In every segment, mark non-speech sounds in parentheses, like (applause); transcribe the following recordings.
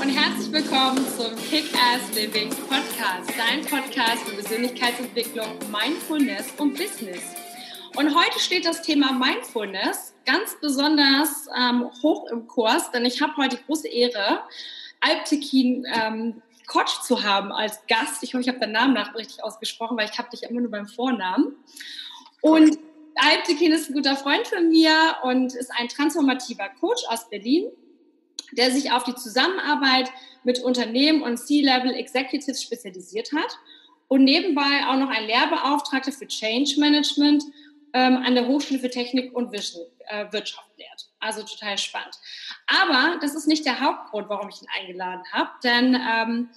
und herzlich willkommen zum Kick-Ass Living Podcast, dein Podcast für Persönlichkeitsentwicklung, Mindfulness und Business. Und heute steht das Thema Mindfulness ganz besonders ähm, hoch im Kurs, denn ich habe heute die große Ehre, Alptekin ähm, Kotsch zu haben als Gast. Ich hoffe, ich habe deinen Namen nach richtig ausgesprochen, weil ich habe dich immer nur beim Vornamen. Und Alptekin ist ein guter Freund von mir und ist ein transformativer Coach aus Berlin der sich auf die Zusammenarbeit mit Unternehmen und C-Level Executives spezialisiert hat und nebenbei auch noch ein Lehrbeauftragter für Change Management ähm, an der Hochschule für Technik und äh, Wirtschaft lehrt. Also total spannend. Aber das ist nicht der Hauptgrund, warum ich ihn eingeladen habe, denn ähm,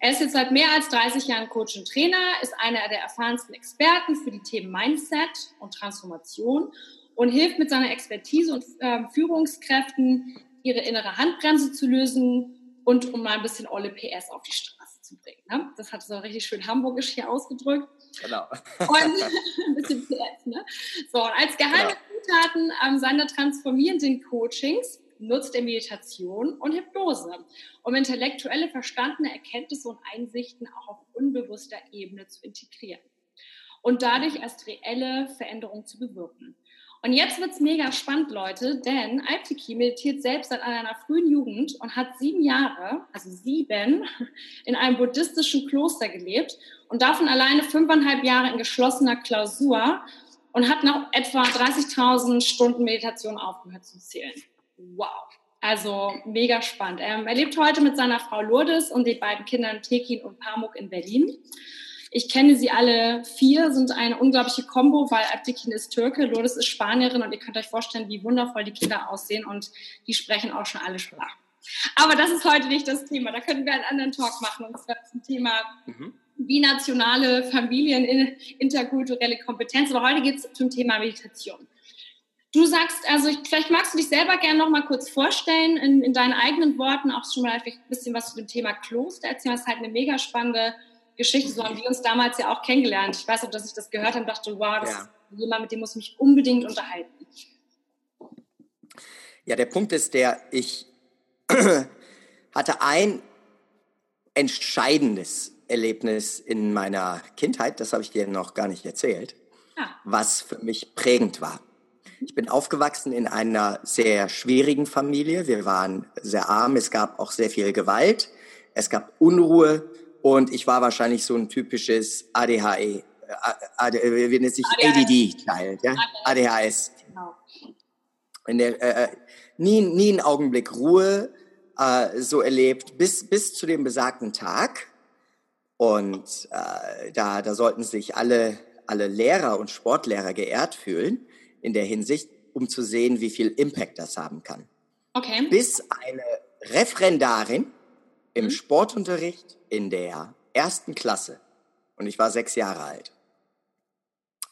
er ist jetzt seit mehr als 30 Jahren Coach und Trainer, ist einer der erfahrensten Experten für die Themen Mindset und Transformation und hilft mit seiner Expertise und äh, Führungskräften ihre innere Handbremse zu lösen und um mal ein bisschen olle PS auf die Straße zu bringen. Ne? Das hat so richtig schön hamburgisch hier ausgedrückt. Genau. Und (laughs) ein bisschen PS. Ne? So, und als geheime genau. Zutaten ähm, seiner transformierenden Coachings nutzt er Meditation und Hypnose, um intellektuelle, verstandene Erkenntnisse und Einsichten auch auf unbewusster Ebene zu integrieren und dadurch erst reelle Veränderungen zu bewirken. Und jetzt wird's mega spannend, Leute, denn Alptiki meditiert selbst seit einer frühen Jugend und hat sieben Jahre, also sieben, in einem buddhistischen Kloster gelebt und davon alleine fünfeinhalb Jahre in geschlossener Klausur und hat nach etwa 30.000 Stunden Meditation aufgehört zu zählen. Wow. Also mega spannend. Er lebt heute mit seiner Frau Lourdes und den beiden Kindern Tekin und Pamuk in Berlin. Ich kenne sie alle vier, sind eine unglaubliche Kombo, weil Abdikin ist Türke, Lourdes ist Spanierin und ihr könnt euch vorstellen, wie wundervoll die Kinder aussehen und die sprechen auch schon alle Sprachen. Aber das ist heute nicht das Thema. Da könnten wir einen anderen Talk machen und zwar zum Thema mhm. binationale Familien, interkulturelle Kompetenz. Aber heute geht es zum Thema Meditation. Du sagst, also ich, vielleicht magst du dich selber gerne noch mal kurz vorstellen, in, in deinen eigenen Worten, auch schon mal ein bisschen was zu dem Thema Kloster erzählen, was halt eine mega spannende Geschichte. So haben wir uns damals ja auch kennengelernt. Ich weiß auch, dass ich das gehört habe und dachte, wow, das ja. ist jemand, mit dem muss ich mich unbedingt unterhalten. Ja, der Punkt ist der, ich (clears throat) hatte ein entscheidendes Erlebnis in meiner Kindheit, das habe ich dir noch gar nicht erzählt, ah. was für mich prägend war. Ich bin aufgewachsen in einer sehr schwierigen Familie. Wir waren sehr arm, es gab auch sehr viel Gewalt, es gab Unruhe, und ich war wahrscheinlich so ein typisches ADHE, AD, wie nennt sich ADD-Child, ja? ADHS. Genau. In der, äh, äh, nie, nie einen Augenblick Ruhe äh, so erlebt, bis, bis zu dem besagten Tag. Und äh, da, da sollten sich alle, alle Lehrer und Sportlehrer geehrt fühlen in der Hinsicht, um zu sehen, wie viel Impact das haben kann. Okay. Bis eine Referendarin im mhm. Sportunterricht in der ersten Klasse, und ich war sechs Jahre alt,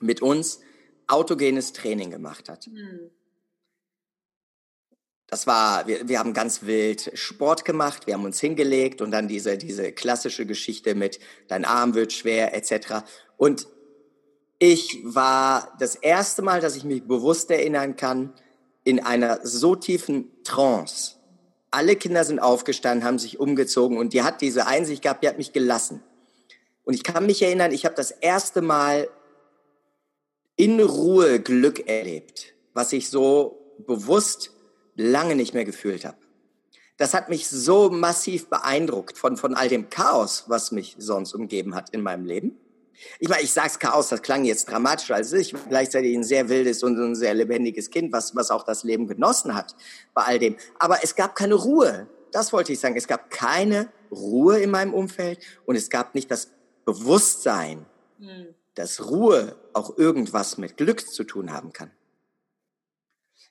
mit uns autogenes Training gemacht hat. Mhm. Das war, wir, wir haben ganz wild Sport gemacht, wir haben uns hingelegt und dann diese, diese klassische Geschichte mit dein Arm wird schwer etc. Und ich war das erste Mal, dass ich mich bewusst erinnern kann, in einer so tiefen Trance, alle Kinder sind aufgestanden, haben sich umgezogen und die hat diese Einsicht gehabt, die hat mich gelassen. Und ich kann mich erinnern, ich habe das erste Mal in Ruhe Glück erlebt, was ich so bewusst lange nicht mehr gefühlt habe. Das hat mich so massiv beeindruckt von, von all dem Chaos, was mich sonst umgeben hat in meinem Leben. Ich meine, ich sag's Chaos, das klang jetzt dramatisch, als ich war gleichzeitig ein sehr wildes und ein sehr lebendiges Kind, was, was auch das Leben genossen hat bei all dem. Aber es gab keine Ruhe. Das wollte ich sagen. Es gab keine Ruhe in meinem Umfeld und es gab nicht das Bewusstsein, mhm. dass Ruhe auch irgendwas mit Glück zu tun haben kann.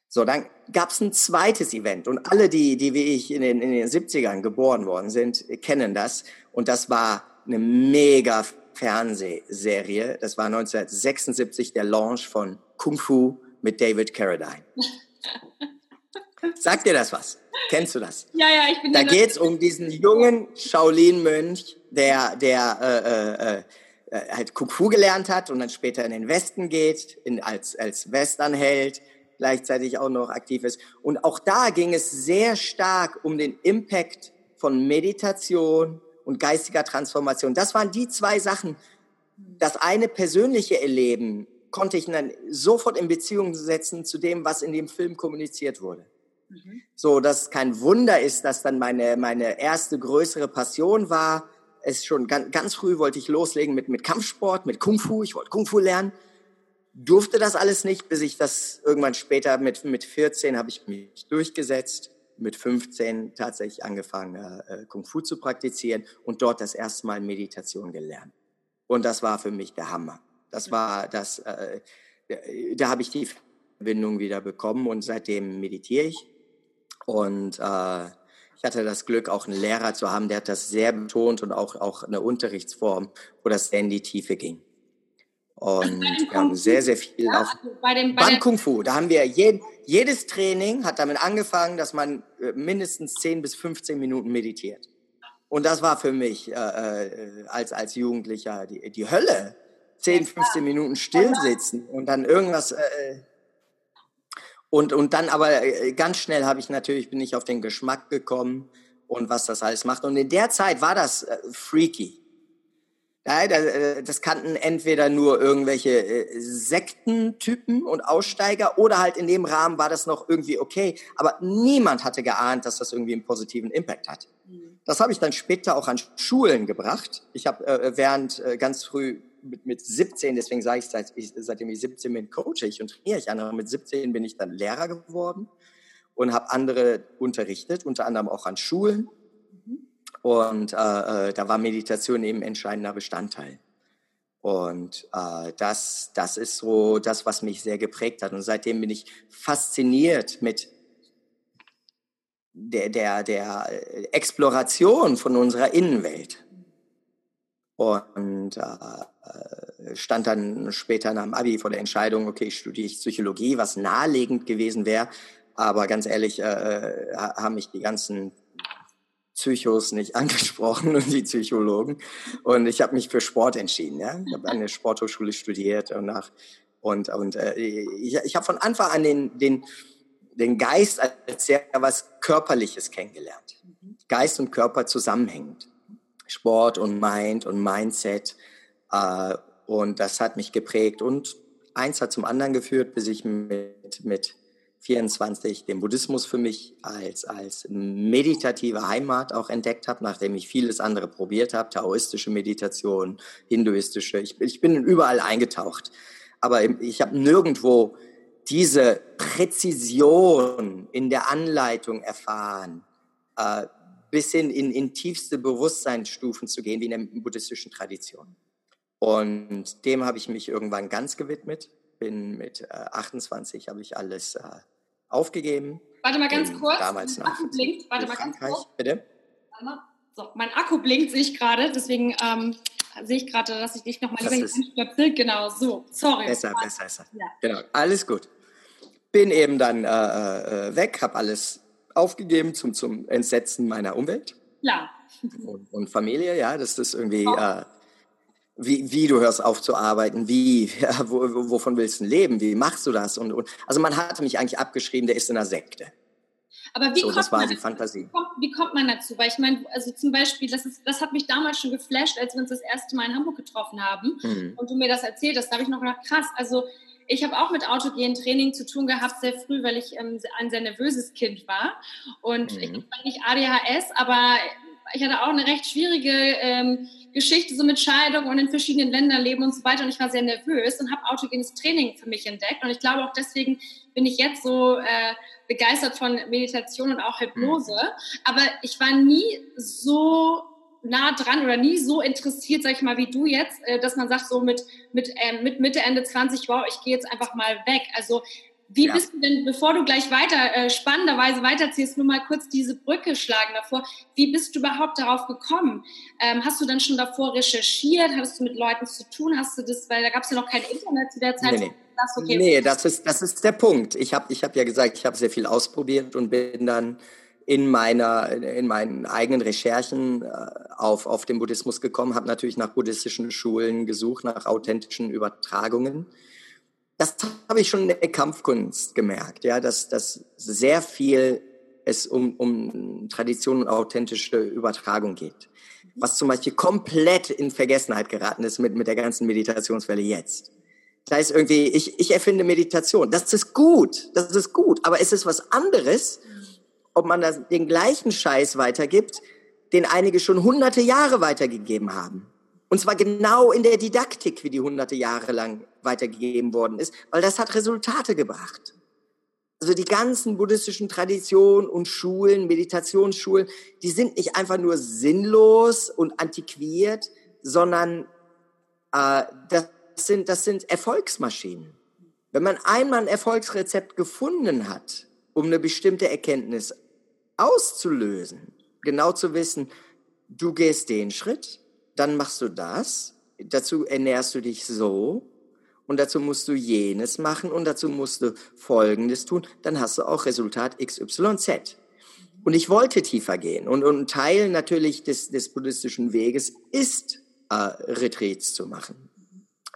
So, dann gab's ein zweites Event und alle, die, die wie ich in den, in den 70ern geboren worden sind, kennen das. Und das war eine mega Fernsehserie. Das war 1976 der Launch von Kung Fu mit David Carradine. Sagt dir das was? Kennst du das? Ja, ja, ich bin Da geht's um diesen jungen Shaolin-Mönch, der, der äh, äh, äh, halt Kung Fu gelernt hat und dann später in den Westen geht, in, als, als Westernheld, gleichzeitig auch noch aktiv ist. Und auch da ging es sehr stark um den Impact von Meditation und geistiger Transformation. Das waren die zwei Sachen. Das eine persönliche Erleben konnte ich dann sofort in Beziehung setzen zu dem, was in dem Film kommuniziert wurde. Mhm. So, dass kein Wunder ist, dass dann meine, meine erste größere Passion war. Es schon ganz, ganz früh wollte ich loslegen mit, mit Kampfsport, mit Kung Fu. Ich wollte Kung Fu lernen. Durfte das alles nicht, bis ich das irgendwann später mit, mit 14 habe ich mich durchgesetzt. Mit 15 tatsächlich angefangen, äh, Kung Fu zu praktizieren und dort das erste Mal Meditation gelernt. Und das war für mich der Hammer. Das war das, äh, da habe ich die Verbindung wieder bekommen und seitdem meditiere ich. Und äh, ich hatte das Glück, auch einen Lehrer zu haben, der hat das sehr betont und auch, auch eine Unterrichtsform, wo das sehr in die Tiefe ging. Und wir haben sehr, sehr viel ja, auf also bei dem, bei beim Kung Fu. Da haben wir je, jedes Training hat damit angefangen, dass man äh, mindestens 10 bis 15 Minuten meditiert. Und das war für mich äh, äh, als, als Jugendlicher die, die Hölle. 10, 15 Minuten still sitzen und dann irgendwas. Äh, und, und dann aber äh, ganz schnell habe ich natürlich, bin ich auf den Geschmack gekommen und was das alles macht. Und in der Zeit war das äh, freaky. Ja, äh, das kannten entweder nur irgendwelche äh, Sektentypen und Aussteiger oder halt in dem Rahmen war das noch irgendwie okay. Aber niemand hatte geahnt, dass das irgendwie einen positiven Impact hat. Mhm. Das habe ich dann später auch an Schulen gebracht. Ich habe äh, während äh, ganz früh mit, mit 17, deswegen sage ich, seit, ich, seitdem ich 17 bin, coache ich und trainiere ich andere. Mit 17 bin ich dann Lehrer geworden und habe andere unterrichtet, unter anderem auch an Schulen. Und äh, äh, da war Meditation eben entscheidender Bestandteil. Und äh, das, das ist so das, was mich sehr geprägt hat. Und seitdem bin ich fasziniert mit der, der, der Exploration von unserer Innenwelt. Und äh, stand dann später nach dem Abi vor der Entscheidung, okay, studiere ich Psychologie, was naheliegend gewesen wäre. Aber ganz ehrlich, äh, äh haben mich die ganzen Psychos nicht (laughs) angesprochen und die Psychologen. Und ich habe mich für Sport entschieden. Ja? Ich habe an der Sporthochschule studiert und nach und und äh, ich, ich habe von Anfang an den den den Geist als sehr was Körperliches kennengelernt. Geist und Körper zusammenhängend. Sport und Mind und Mindset. Äh, und das hat mich geprägt. Und eins hat zum anderen geführt, bis ich mit, mit 24 den Buddhismus für mich als, als meditative Heimat auch entdeckt habe, nachdem ich vieles andere probiert habe, taoistische Meditation, hinduistische. Ich, ich bin überall eingetaucht. Aber ich habe nirgendwo diese Präzision in der Anleitung erfahren, äh, bis hin in, in tiefste Bewusstseinsstufen zu gehen, wie in der buddhistischen Tradition. Und dem habe ich mich irgendwann ganz gewidmet. Bin mit äh, 28 habe ich alles äh, aufgegeben. Warte mal ganz kurz. Damals mein Akku blinkt. Warte mal ganz kurz. Bitte. So, mein Akku blinkt, sehe ich gerade. Deswegen ähm, sehe ich gerade, dass ich dich nochmal lieber anstöpsel. Genau, so. Sorry. Besser, besser, besser. Ja. Genau, alles gut. Bin eben dann äh, äh, weg, habe alles aufgegeben zum, zum Entsetzen meiner Umwelt. Ja. Und, und Familie, ja, das ist irgendwie, äh, wie, wie du hörst auf zu arbeiten, wie, (laughs) ja, wo, wovon willst du leben, wie machst du das? Und, und, also man hatte mich eigentlich abgeschrieben, der ist in einer Sekte. Aber wie, so, kommt das war man, die Fantasie. Wie kommt, wie kommt man dazu? Weil ich meine, also zum Beispiel, das, ist, das hat mich damals schon geflasht, als wir uns das erste Mal in Hamburg getroffen haben mhm. und du mir das erzählt hast. Da habe ich noch gedacht, krass, also ich habe auch mit autogenen Training zu tun gehabt, sehr früh, weil ich ähm, ein sehr nervöses Kind war. Und mhm. ich bin nicht ADHS, aber ich hatte auch eine recht schwierige ähm, Geschichte so mit Scheidung und in verschiedenen Ländern leben und so weiter. Und ich war sehr nervös und habe autogenes Training für mich entdeckt. Und ich glaube auch deswegen bin ich jetzt so äh, begeistert von Meditation und auch Hypnose. Aber ich war nie so nah dran oder nie so interessiert, sag ich mal, wie du jetzt, äh, dass man sagt, so mit, mit, äh, mit Mitte, Ende 20, wow, ich gehe jetzt einfach mal weg. Also wie ja. bist du denn, bevor du gleich weiter, äh, spannenderweise weiterziehst, nur mal kurz diese Brücke schlagen davor, wie bist du überhaupt darauf gekommen? Ähm, hast du dann schon davor recherchiert? Hattest du mit Leuten zu tun? Hast du das, weil da gab es ja noch kein Internet zu der Zeit. Nee, nee. Das, okay, nee, das ist, das ist der Punkt. Ich habe ich hab ja gesagt, ich habe sehr viel ausprobiert und bin dann in meiner in meinen eigenen Recherchen äh, auf auf den Buddhismus gekommen, habe natürlich nach buddhistischen Schulen gesucht, nach authentischen Übertragungen. Das habe ich schon in der Kampfkunst gemerkt, ja, dass dass sehr viel es um, um Tradition und authentische Übertragung geht. Was zum Beispiel komplett in Vergessenheit geraten ist mit, mit der ganzen Meditationswelle jetzt. Da ist irgendwie, ich, ich erfinde Meditation. Das ist gut, das ist gut, aber es ist was anderes, ob man das, den gleichen Scheiß weitergibt, den einige schon hunderte Jahre weitergegeben haben. Und zwar genau in der Didaktik, wie die hunderte Jahre lang weitergegeben worden ist, weil das hat Resultate gebracht. Also die ganzen buddhistischen Traditionen und Schulen, Meditationsschulen, die sind nicht einfach nur sinnlos und antiquiert, sondern äh, das, sind, das sind Erfolgsmaschinen. Wenn man einmal ein Erfolgsrezept gefunden hat, um eine bestimmte Erkenntnis auszulösen, genau zu wissen, du gehst den Schritt, dann machst du das, dazu ernährst du dich so und dazu musst du jenes machen und dazu musst du Folgendes tun, dann hast du auch Resultat XYZ. Und ich wollte tiefer gehen und, und ein Teil natürlich des, des buddhistischen Weges ist, äh, Retreats zu machen.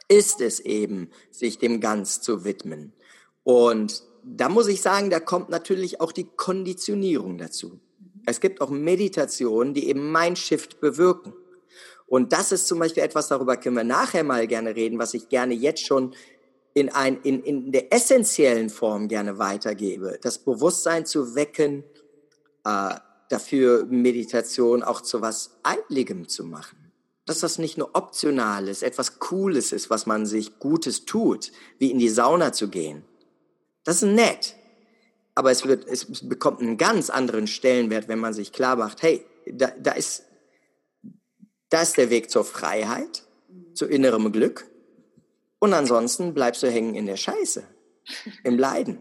Ist es eben, sich dem Ganz zu widmen. Und da muss ich sagen, da kommt natürlich auch die Konditionierung dazu. Es gibt auch Meditationen, die eben Mindshift bewirken. Und das ist zum Beispiel etwas, darüber können wir nachher mal gerne reden, was ich gerne jetzt schon in, ein, in, in der essentiellen Form gerne weitergebe. Das Bewusstsein zu wecken, äh, dafür Meditation auch zu was Eiligem zu machen. Dass das nicht nur optional ist, etwas Cooles ist, was man sich Gutes tut, wie in die Sauna zu gehen. Das ist nett. Aber es, wird, es bekommt einen ganz anderen Stellenwert, wenn man sich klar macht, hey, da, da ist das ist der Weg zur Freiheit, zu innerem Glück. Und ansonsten bleibst du hängen in der Scheiße, im Leiden.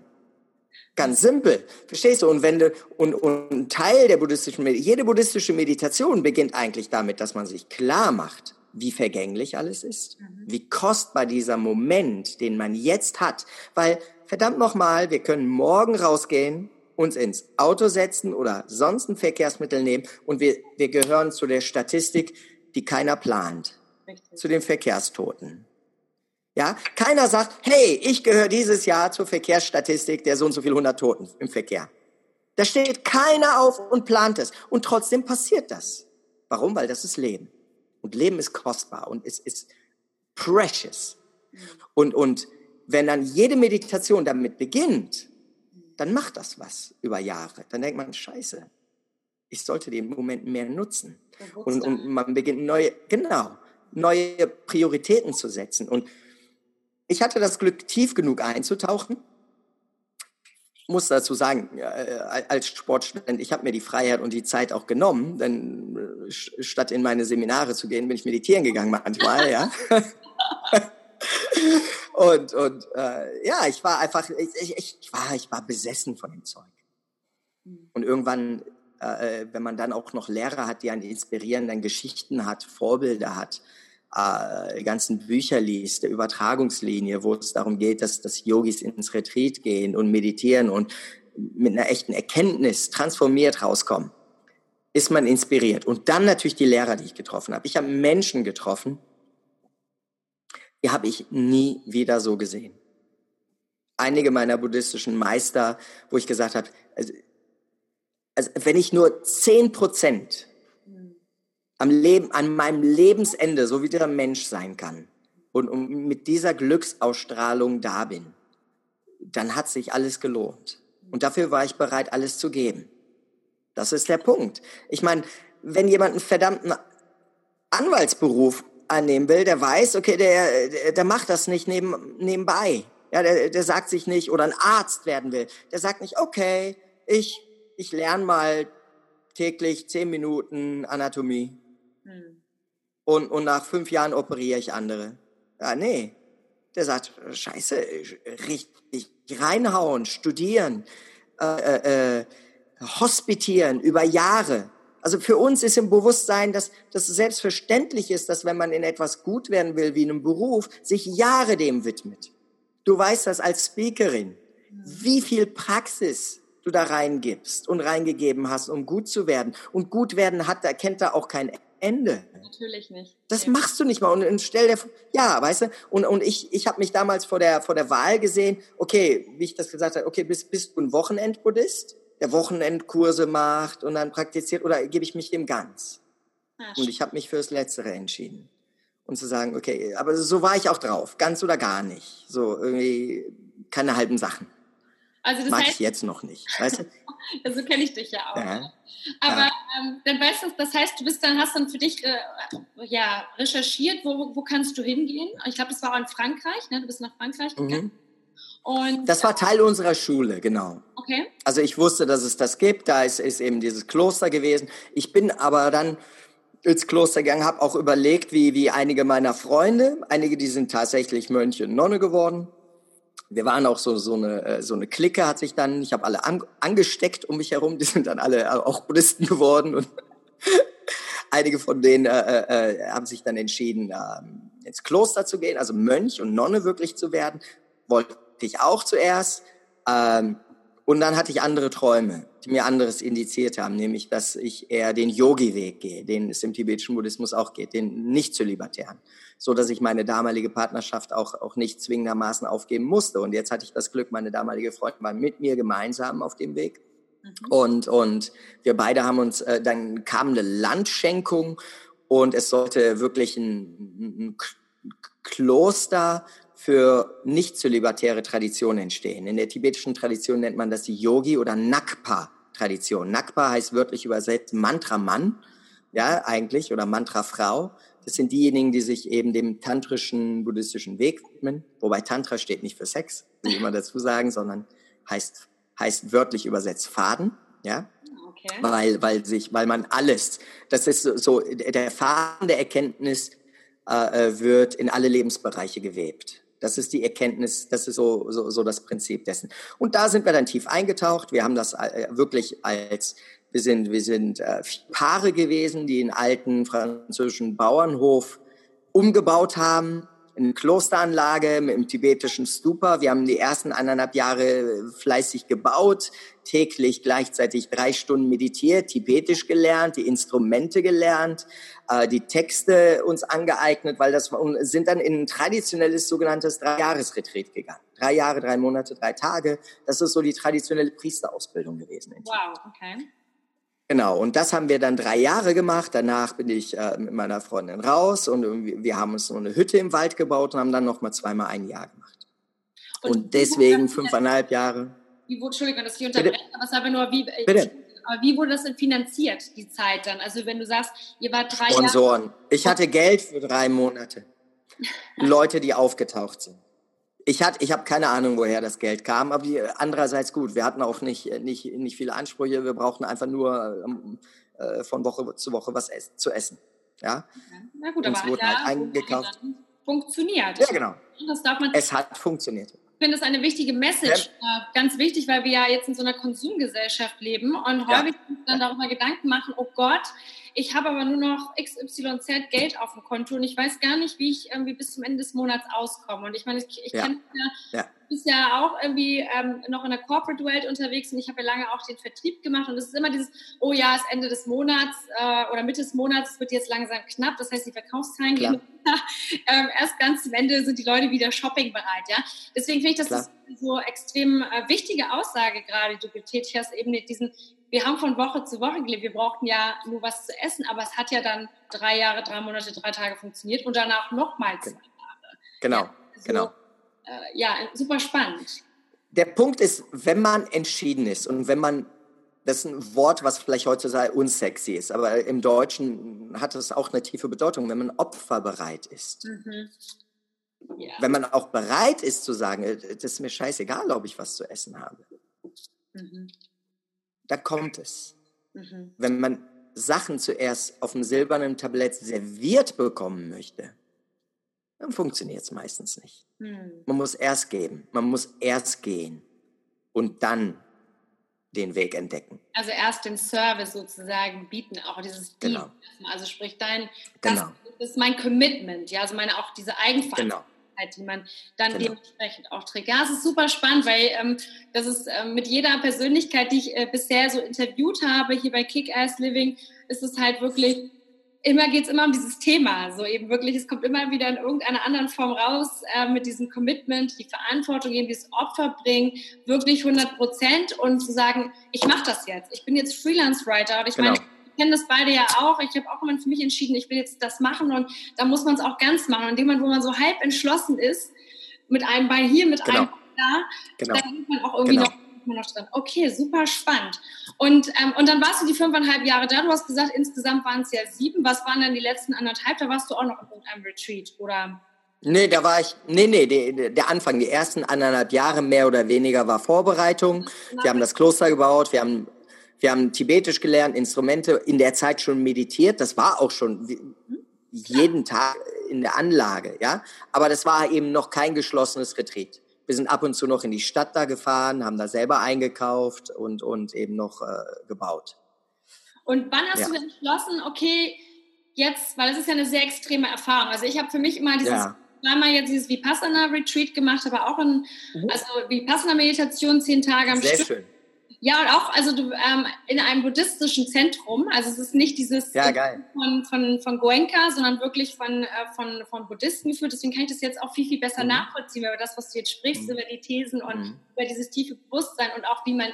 Ganz simpel. Verstehst du? Und wenn du, und, und ein Teil der buddhistischen, jede buddhistische Meditation beginnt eigentlich damit, dass man sich klar macht, wie vergänglich alles ist, mhm. wie kostbar dieser Moment, den man jetzt hat. Weil, verdammt nochmal, wir können morgen rausgehen, uns ins Auto setzen oder sonst ein Verkehrsmittel nehmen und wir, wir gehören zu der Statistik, die keiner plant. Richtig. Zu den Verkehrstoten. Ja, keiner sagt, hey, ich gehöre dieses Jahr zur Verkehrsstatistik der so und so viel hundert Toten im Verkehr. Da steht keiner auf und plant es. Und trotzdem passiert das. Warum? Weil das ist Leben. Und Leben ist kostbar und es ist precious. Und, und wenn dann jede Meditation damit beginnt, dann macht das was über Jahre. Dann denkt man, scheiße, ich sollte den Moment mehr nutzen. Und, und man beginnt neue, genau, neue Prioritäten zu setzen. Und ich hatte das Glück, tief genug einzutauchen. Muss dazu sagen, äh, als Sportstudent, ich habe mir die Freiheit und die Zeit auch genommen, denn äh, statt in meine Seminare zu gehen, bin ich meditieren gegangen manchmal, ja. (laughs) und und äh, ja, ich war einfach, ich, ich, war, ich war besessen von dem Zeug. Hm. Und irgendwann äh, wenn man dann auch noch Lehrer hat, die einen inspirieren, dann Geschichten hat, Vorbilder hat, äh, ganzen Bücher liest, der Übertragungslinie, wo es darum geht, dass, dass Yogis ins Retreat gehen und meditieren und mit einer echten Erkenntnis transformiert rauskommen, ist man inspiriert. Und dann natürlich die Lehrer, die ich getroffen habe. Ich habe Menschen getroffen, die habe ich nie wieder so gesehen. Einige meiner buddhistischen Meister, wo ich gesagt habe, also also wenn ich nur zehn Prozent am Leben, an meinem Lebensende so wie der Mensch sein kann und, und mit dieser Glücksausstrahlung da bin, dann hat sich alles gelohnt. Und dafür war ich bereit, alles zu geben. Das ist der Punkt. Ich meine, wenn jemand einen verdammten Anwaltsberuf annehmen will, der weiß, okay, der, der, der macht das nicht neben, nebenbei. Ja, der, der sagt sich nicht, oder ein Arzt werden will, der sagt nicht, okay, ich ich lerne mal täglich zehn Minuten Anatomie. Hm. Und, und nach fünf Jahren operiere ich andere. Ja, nee. Der sagt, scheiße, richtig reinhauen, studieren, äh, äh, äh, hospitieren über Jahre. Also für uns ist im Bewusstsein, dass das selbstverständlich ist, dass wenn man in etwas gut werden will, wie in einem Beruf, sich Jahre dem widmet. Du weißt das als Speakerin, hm. wie viel Praxis du da reingibst und reingegeben hast, um gut zu werden. Und gut werden hat, da kennt da auch kein Ende. Natürlich nicht. Das ja. machst du nicht mal. Und, und stell dir vor, ja, weißt du, und, und ich, ich habe mich damals vor der, vor der Wahl gesehen, okay, wie ich das gesagt habe, okay, bist, bist du ein Wochenendbuddhist der Wochenendkurse macht und dann praktiziert oder gebe ich mich dem ganz? Ah, und ich habe mich fürs Letztere entschieden. Und zu sagen, okay, aber so war ich auch drauf, ganz oder gar nicht. So irgendwie keine halben Sachen. Also das Mag heißt, ich jetzt noch nicht, weißt du? (laughs) ja, so kenne ich dich ja auch. Ja. Aber ja. Ähm, dann weißt du, das heißt, du bist dann, hast dann für dich äh, ja, recherchiert, wo, wo kannst du hingehen? Ich glaube, das war auch in Frankreich, ne? Du bist nach Frankreich gegangen. Mhm. Und, das war Teil unserer Schule, genau. Okay. Also ich wusste, dass es das gibt. Da ist, ist eben dieses Kloster gewesen. Ich bin aber dann ins Kloster gegangen, habe auch überlegt, wie, wie einige meiner Freunde, einige, die sind tatsächlich Mönche und Nonne geworden. Wir waren auch so, so, eine, äh, so eine Clique, hat sich dann, ich habe alle an, angesteckt um mich herum, die sind dann alle äh, auch Buddhisten geworden und (laughs) einige von denen äh, äh, äh, haben sich dann entschieden, äh, ins Kloster zu gehen, also Mönch und Nonne wirklich zu werden. Wollte ich auch zuerst. Ähm, und dann hatte ich andere Träume, die mir anderes indiziert haben, nämlich, dass ich eher den Yogi-Weg gehe, den es im tibetischen Buddhismus auch geht, den nicht zu libertären, so dass ich meine damalige Partnerschaft auch, auch nicht zwingendermaßen aufgeben musste. Und jetzt hatte ich das Glück, meine damalige Freundin war mit mir gemeinsam auf dem Weg. Mhm. Und, und wir beide haben uns, äh, dann kam eine Landschenkung und es sollte wirklich ein, ein Kloster für nicht zu libertäre Traditionen entstehen. In der tibetischen Tradition nennt man das die Yogi- oder Nakpa-Tradition. Nakpa heißt wörtlich übersetzt Mantra-Mann, ja, eigentlich, oder Mantra-Frau. Das sind diejenigen, die sich eben dem tantrischen buddhistischen Weg widmen. Wobei Tantra steht nicht für Sex, ich immer dazu sagen, sondern heißt, heißt wörtlich übersetzt Faden, ja. Okay. Weil, weil sich, weil man alles, das ist so, der Faden der Erkenntnis äh, äh wird in alle Lebensbereiche gewebt. Das ist die Erkenntnis, das ist so, so, so das Prinzip dessen. Und da sind wir dann tief eingetaucht. Wir haben das äh, wirklich als, wir sind, wir sind äh, Paare gewesen, die einen alten französischen Bauernhof umgebaut haben eine Klosteranlage mit einem tibetischen Stupa. Wir haben die ersten eineinhalb Jahre fleißig gebaut, täglich gleichzeitig drei Stunden meditiert, tibetisch gelernt, die Instrumente gelernt, äh, die Texte uns angeeignet, weil das sind dann in ein traditionelles sogenanntes Dreijahresretreat gegangen. Drei Jahre, drei Monate, drei Tage. Das ist so die traditionelle Priesterausbildung gewesen. Wow, okay. Genau, und das haben wir dann drei Jahre gemacht. Danach bin ich äh, mit meiner Freundin raus und wir haben uns so eine Hütte im Wald gebaut und haben dann noch mal zweimal ein Jahr gemacht. Und, und deswegen fünfeinhalb Jahre. Wie wurde, Entschuldigung, dass ich unterbreche, aber es aber nur, wie, äh, Bitte? aber wie wurde das denn finanziert, die Zeit dann? Also wenn du sagst, ihr wart drei Sponsoren. Jahre... Ich hatte Geld für drei Monate. (laughs) Leute, die aufgetaucht sind ich hatte, ich habe keine Ahnung, woher das Geld kam, aber die, andererseits gut. Wir hatten auch nicht, nicht, nicht viele Ansprüche. Wir brauchten einfach nur ähm, äh, von Woche zu Woche was ess zu essen. Ja. Na gut, aber wurde ja, halt eingekauft. Funktioniert. Ja, genau. Das darf man. Es hat funktioniert. Ich finde das eine wichtige Message, ja. Äh, ganz wichtig, weil wir ja jetzt in so einer Konsumgesellschaft leben und häufig ja. dann darüber Gedanken machen, oh Gott, ich habe aber nur noch XYZ Geld auf dem Konto und ich weiß gar nicht, wie ich irgendwie bis zum Ende des Monats auskomme. Und ich meine, ich, ich ja. kenne ja, ja. bist ja auch irgendwie ähm, noch in der Corporate Welt unterwegs und ich habe ja lange auch den Vertrieb gemacht und es ist immer dieses, oh ja, es ist Ende des Monats äh, oder Mitte des Monats, es wird jetzt langsam knapp, das heißt, die Verkaufszahlen gehen (laughs) ähm, erst ganz zum Ende sind die Leute wieder shoppingbereit, ja. Deswegen finde ich, das Klar. ist so extrem äh, wichtige Aussage gerade, die du getätigt hast, eben diesen wir haben von Woche zu Woche gelebt. Wir brauchten ja nur was zu essen, aber es hat ja dann drei Jahre, drei Monate, drei Tage funktioniert und danach nochmal zwei Jahre. Genau, ja, also, genau. Äh, ja, super spannend. Der Punkt ist, wenn man entschieden ist und wenn man, das ist ein Wort, was vielleicht heutzutage unsexy ist, aber im Deutschen hat es auch eine tiefe Bedeutung, wenn man opferbereit ist. Mhm. Ja. Wenn man auch bereit ist zu sagen, äh, das ist mir scheißegal, ob ich was zu essen habe. Mhm da kommt es. Mhm. Wenn man Sachen zuerst auf dem silbernen Tablett serviert bekommen möchte, dann funktioniert es meistens nicht. Mhm. Man muss erst geben, man muss erst gehen und dann den Weg entdecken. Also erst den Service sozusagen bieten, auch dieses Dienst. Genau. Also sprich dein, das, genau. das ist mein Commitment, ja, also meine auch diese Eigenverantwortung. Genau die man dann genau. dementsprechend auch trägt. Ja, es ist super spannend, weil ähm, das ist ähm, mit jeder Persönlichkeit, die ich äh, bisher so interviewt habe, hier bei Kick-Ass Living, ist es halt wirklich immer geht es immer um dieses Thema. So eben wirklich, es kommt immer wieder in irgendeiner anderen Form raus äh, mit diesem Commitment, die Verantwortung, eben dieses Opfer bringen, wirklich 100 Prozent und zu sagen, ich mache das jetzt. Ich bin jetzt Freelance-Writer und ich genau. meine, kennen das beide ja auch. Ich habe auch immer für mich entschieden, ich will jetzt das machen und da muss man es auch ganz machen. Und in dem Moment, wo man so halb entschlossen ist, mit einem Bein hier, mit genau. einem da, genau. dann ist man auch irgendwie genau. noch, noch drin. Okay, super spannend. Und, ähm, und dann warst du die fünfeinhalb Jahre da. Du hast gesagt, insgesamt waren es ja sieben. Was waren dann die letzten anderthalb? Da warst du auch noch in irgendeinem Retreat, oder? Nee, da war ich, nee, nee, der, der Anfang, die ersten anderthalb Jahre mehr oder weniger war Vorbereitung. Wir haben das Kloster gebaut, wir haben wir haben Tibetisch gelernt, Instrumente, in der Zeit schon meditiert. Das war auch schon jeden Tag in der Anlage, ja. Aber das war eben noch kein geschlossenes Retreat. Wir sind ab und zu noch in die Stadt da gefahren, haben da selber eingekauft und, und eben noch äh, gebaut. Und wann hast ja. du entschlossen, okay, jetzt, weil das ist ja eine sehr extreme Erfahrung. Also ich habe für mich immer dieses ja zweimal jetzt dieses Vipassana-Retreat gemacht, aber auch ein, mhm. also Vipassana-Meditation, zehn Tage am Sehr Stück. Schön. Ja, und auch also du, ähm, in einem buddhistischen Zentrum. Also es ist nicht dieses ja, von, von, von Goenka, sondern wirklich von, äh, von, von Buddhisten geführt. Deswegen kann ich das jetzt auch viel, viel besser mhm. nachvollziehen über das, was du jetzt sprichst, mhm. über die Thesen und mhm. über dieses tiefe Bewusstsein und auch wie man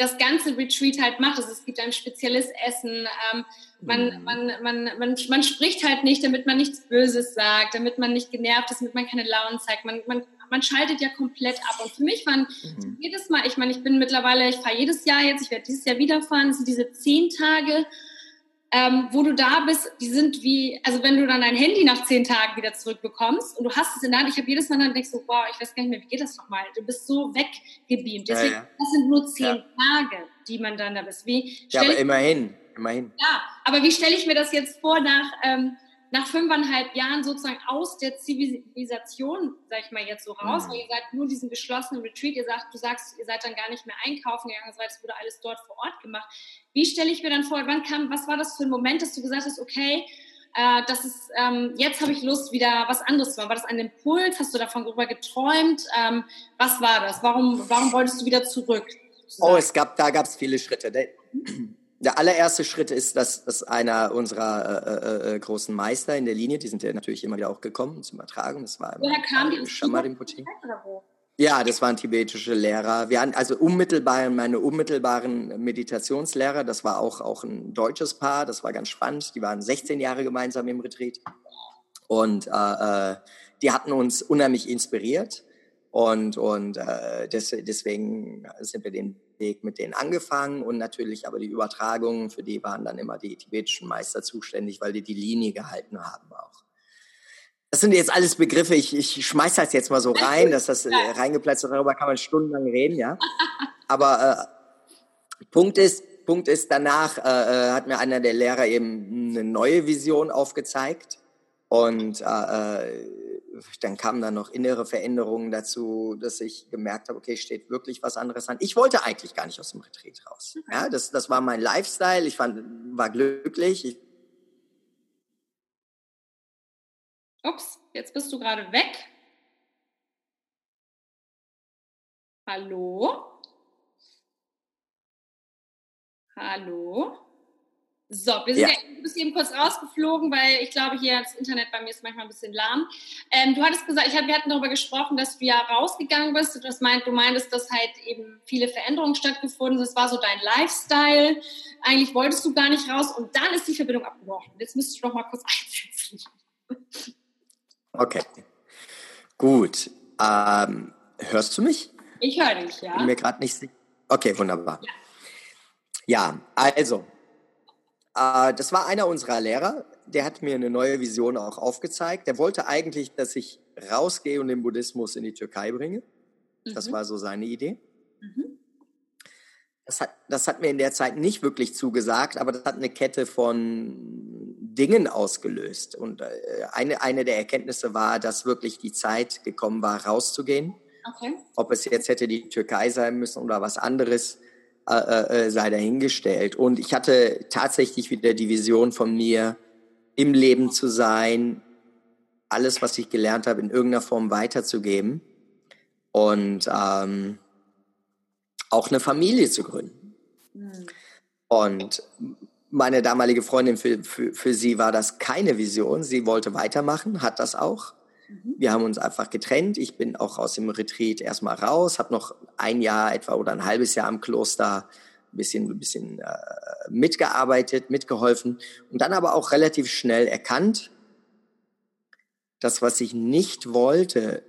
das ganze Retreat halt macht. Also es gibt ein spezielles Essen. Ähm, man, mhm. man, man, man, man spricht halt nicht, damit man nichts Böses sagt, damit man nicht genervt ist, damit man keine Launen zeigt. Man, man man schaltet ja komplett ab. Und für mich waren mhm. jedes Mal, ich meine, ich bin mittlerweile, ich fahre jedes Jahr jetzt, ich werde dieses Jahr wieder fahren, sind diese zehn Tage, ähm, wo du da bist, die sind wie, also wenn du dann dein Handy nach zehn Tagen wieder zurückbekommst und du hast es in der Hand, ich habe jedes Mal dann denkst so, wow, ich weiß gar nicht mehr, wie geht das nochmal? Du bist so weggebeamt. Deswegen, ja, ja. das sind nur zehn ja. Tage, die man dann da bist. Wie ja, aber immerhin, immerhin. Ja, aber wie stelle ich mir das jetzt vor nach, ähm, nach fünfeinhalb Jahren sozusagen aus der Zivilisation, sag ich mal jetzt so raus, mhm. weil ihr seid nur diesen geschlossenen Retreat, ihr sagt, du sagst, ihr seid dann gar nicht mehr einkaufen gegangen, es wurde alles dort vor Ort gemacht. Wie stelle ich mir dann vor, wann kam, was war das für ein Moment, dass du gesagt hast, okay, äh, das ist, ähm, jetzt habe ich Lust, wieder was anderes zu machen. War das ein Impuls? Hast du davon darüber geträumt? Ähm, was war das? Warum, warum wolltest du wieder zurück? Sozusagen? Oh, es gab, da gab es viele Schritte. Der allererste Schritt ist, dass, dass einer unserer äh, äh, äh, großen Meister in der Linie, die sind ja natürlich immer wieder auch gekommen zum Übertragen, das war Woher kam die Shamarimputi. Ja, das waren tibetische Lehrer. Wir hatten also unmittelbar meine unmittelbaren Meditationslehrer, das war auch, auch ein deutsches Paar, das war ganz spannend. Die waren 16 Jahre gemeinsam im Retreat. Und äh, äh, die hatten uns unheimlich inspiriert. Und, und äh, des, deswegen sind wir den Weg mit denen angefangen und natürlich aber die Übertragungen, für die waren dann immer die tibetischen Meister zuständig, weil die die Linie gehalten haben auch. Das sind jetzt alles Begriffe, ich, ich schmeiß das jetzt mal so rein, dass das äh, reingeplatzt ist, darüber kann man stundenlang reden, ja. Aber äh, Punkt ist, Punkt ist, danach äh, äh hat mir einer der Lehrer eben eine neue Vision aufgezeigt und äh, äh dann kamen dann noch innere Veränderungen dazu, dass ich gemerkt habe, okay, steht wirklich was anderes an. Ich wollte eigentlich gar nicht aus dem Retreat raus. Okay. Ja, das, das war mein Lifestyle. Ich fand, war glücklich. Ich Ups, jetzt bist du gerade weg. Hallo? Hallo? So, wir sind ja. ja ein bisschen kurz rausgeflogen, weil ich glaube, hier das Internet bei mir ist manchmal ein bisschen lahm. Ähm, du hattest gesagt, ich hab, wir hatten darüber gesprochen, dass du ja rausgegangen bist. Du, meint, du meintest, dass halt eben viele Veränderungen stattgefunden sind. Das war so dein Lifestyle. Eigentlich wolltest du gar nicht raus und dann ist die Verbindung abgebrochen. Jetzt müsstest du doch mal kurz (laughs) einsetzen. Okay. Gut. Ähm, hörst du mich? Ich höre dich, ja. Bin mir gerade nicht sicher. Okay, wunderbar. Ja, ja also äh, das war einer unserer Lehrer, der hat mir eine neue Vision auch aufgezeigt. Der wollte eigentlich, dass ich rausgehe und den Buddhismus in die Türkei bringe. Mhm. Das war so seine Idee. Mhm. Das, hat, das hat mir in der Zeit nicht wirklich zugesagt, aber das hat eine Kette von Dingen ausgelöst. Und äh, eine, eine der Erkenntnisse war, dass wirklich die Zeit gekommen war, rauszugehen. Okay. Ob es jetzt hätte die Türkei sein müssen oder was anderes äh, äh, sei dahingestellt. Und ich hatte tatsächlich wieder die Vision von mir, im Leben zu sein, alles, was ich gelernt habe, in irgendeiner Form weiterzugeben und ähm, auch eine Familie zu gründen. Mhm. Und meine damalige Freundin, für, für, für sie war das keine Vision. Sie wollte weitermachen, hat das auch. Mhm. Wir haben uns einfach getrennt. Ich bin auch aus dem Retreat erstmal raus, habe noch ein Jahr etwa oder ein halbes Jahr im Kloster ein bisschen, ein bisschen äh, mitgearbeitet, mitgeholfen und dann aber auch relativ schnell erkannt, das, was ich nicht wollte,